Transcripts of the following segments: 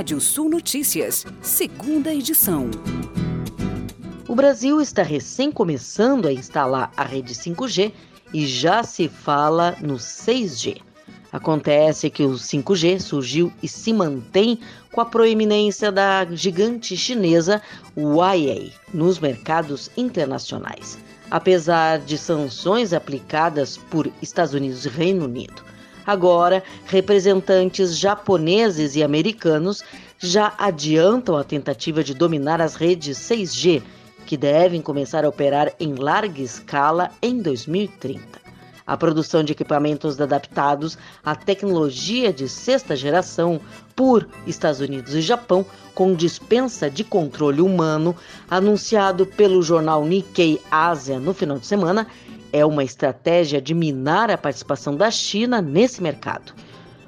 Rádio Sul Notícias, segunda edição. O Brasil está recém começando a instalar a rede 5G e já se fala no 6G. Acontece que o 5G surgiu e se mantém com a proeminência da gigante chinesa Huawei nos mercados internacionais, apesar de sanções aplicadas por Estados Unidos e Reino Unido. Agora, representantes japoneses e americanos já adiantam a tentativa de dominar as redes 6G, que devem começar a operar em larga escala em 2030 a produção de equipamentos adaptados à tecnologia de sexta geração por Estados Unidos e Japão, com dispensa de controle humano, anunciado pelo jornal Nikkei Ásia no final de semana, é uma estratégia de minar a participação da China nesse mercado.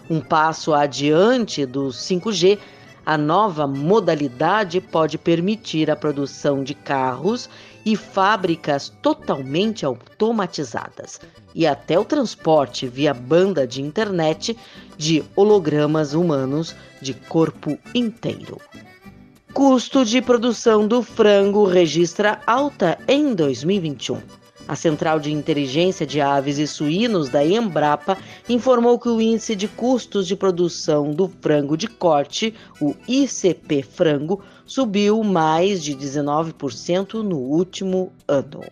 Um passo adiante do 5G, a nova modalidade pode permitir a produção de carros e fábricas totalmente automatizadas e até o transporte via banda de internet de hologramas humanos de corpo inteiro. Custo de produção do frango registra alta em 2021. A Central de Inteligência de Aves e Suínos da Embrapa informou que o índice de custos de produção do frango de corte, o ICP frango, subiu mais de 19% no último ano.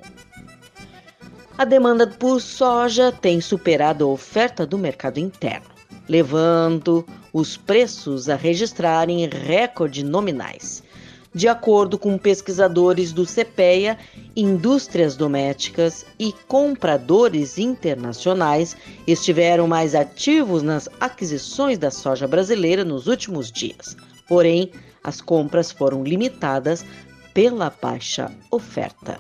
A demanda por soja tem superado a oferta do mercado interno, levando os preços a registrarem recordes nominais. De acordo com pesquisadores do CPEA, indústrias domésticas e compradores internacionais estiveram mais ativos nas aquisições da soja brasileira nos últimos dias. Porém, as compras foram limitadas pela baixa oferta.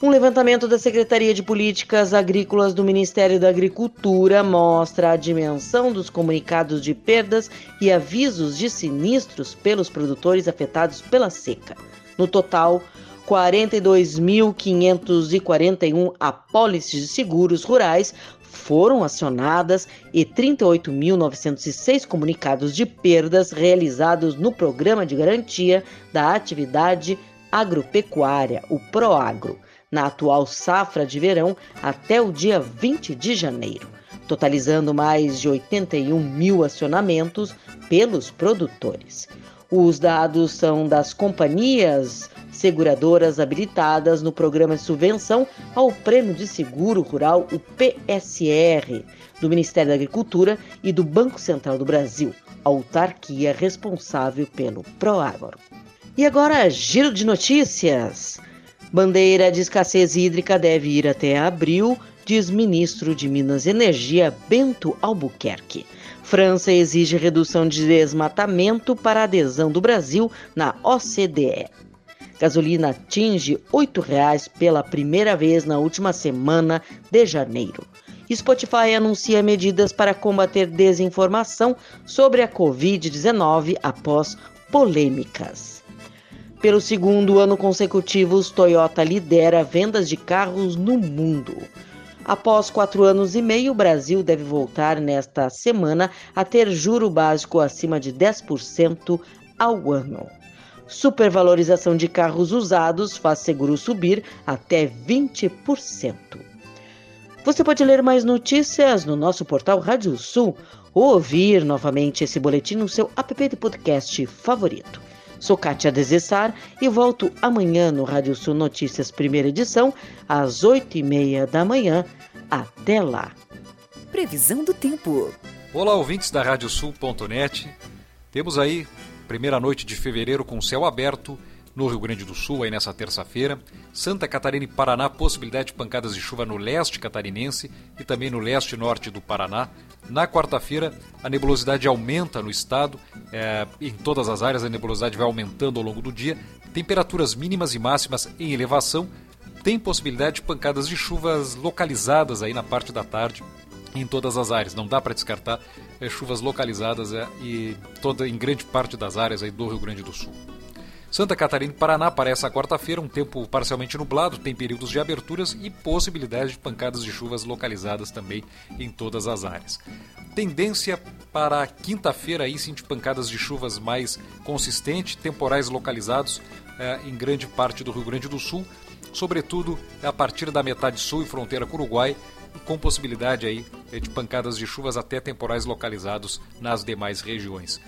Um levantamento da Secretaria de Políticas Agrícolas do Ministério da Agricultura mostra a dimensão dos comunicados de perdas e avisos de sinistros pelos produtores afetados pela seca. No total, 42.541 apólices de seguros rurais foram acionadas e 38.906 comunicados de perdas realizados no Programa de Garantia da Atividade Agropecuária, o PROAGRO na atual safra de verão até o dia 20 de janeiro, totalizando mais de 81 mil acionamentos pelos produtores. Os dados são das companhias seguradoras habilitadas no programa de subvenção ao Prêmio de Seguro Rural, o PSR, do Ministério da Agricultura e do Banco Central do Brasil, autarquia responsável pelo Proagro. E agora, giro de notícias. Bandeira de escassez hídrica deve ir até abril, diz ministro de Minas e Energia Bento Albuquerque. França exige redução de desmatamento para adesão do Brasil na OCDE. Gasolina atinge R$ 8,00 pela primeira vez na última semana de janeiro. Spotify anuncia medidas para combater desinformação sobre a Covid-19 após polêmicas. Pelo segundo ano consecutivo, Toyota lidera vendas de carros no mundo. Após quatro anos e meio, o Brasil deve voltar nesta semana a ter juro básico acima de 10% ao ano. Supervalorização de carros usados faz seguro subir até 20%. Você pode ler mais notícias no nosso portal Rádio Sul ou ouvir novamente esse boletim no seu app de podcast favorito. Sou Kátia Desessar e volto amanhã no Rádio Sul Notícias, primeira edição, às oito e meia da manhã. Até lá. Previsão do tempo. Olá, ouvintes da Radiosul.net. Temos aí primeira noite de fevereiro com céu aberto no Rio Grande do Sul, aí nessa terça-feira. Santa Catarina e Paraná, possibilidade de pancadas de chuva no leste catarinense e também no leste norte do Paraná. Na quarta-feira, a nebulosidade aumenta no estado, é, em todas as áreas a nebulosidade vai aumentando ao longo do dia. Temperaturas mínimas e máximas em elevação. Tem possibilidade de pancadas de chuvas localizadas aí na parte da tarde em todas as áreas. Não dá para descartar é, chuvas localizadas é, e toda em grande parte das áreas aí do Rio Grande do Sul. Santa Catarina e Paraná para essa quarta-feira, um tempo parcialmente nublado, tem períodos de aberturas e possibilidade de pancadas de chuvas localizadas também em todas as áreas. Tendência para quinta-feira aí sim de pancadas de chuvas mais consistente, temporais localizados eh, em grande parte do Rio Grande do Sul, sobretudo a partir da metade sul e fronteira com o Uruguai, com possibilidade aí eh, de pancadas de chuvas até temporais localizados nas demais regiões.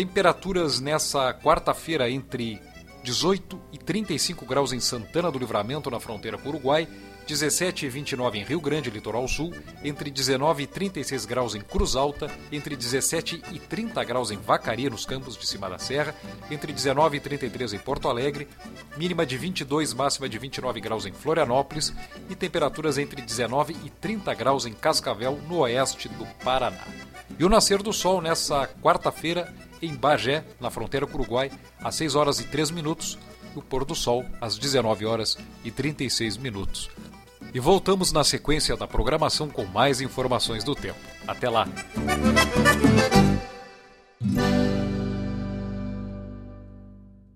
Temperaturas nessa quarta-feira entre 18 e 35 graus em Santana do Livramento, na fronteira com o Uruguai, 17 e 29 em Rio Grande, litoral sul, entre 19 e 36 graus em Cruz Alta, entre 17 e 30 graus em Vacaria, nos campos de cima da serra, entre 19 e 33 em Porto Alegre, mínima de 22, máxima de 29 graus em Florianópolis e temperaturas entre 19 e 30 graus em Cascavel, no oeste do Paraná. E o nascer do sol nessa quarta-feira em Bagé, na fronteira com o Uruguai, às 6 horas e 3 minutos, e o pôr do sol às 19 horas e 36 minutos. E voltamos na sequência da programação com mais informações do tempo. Até lá!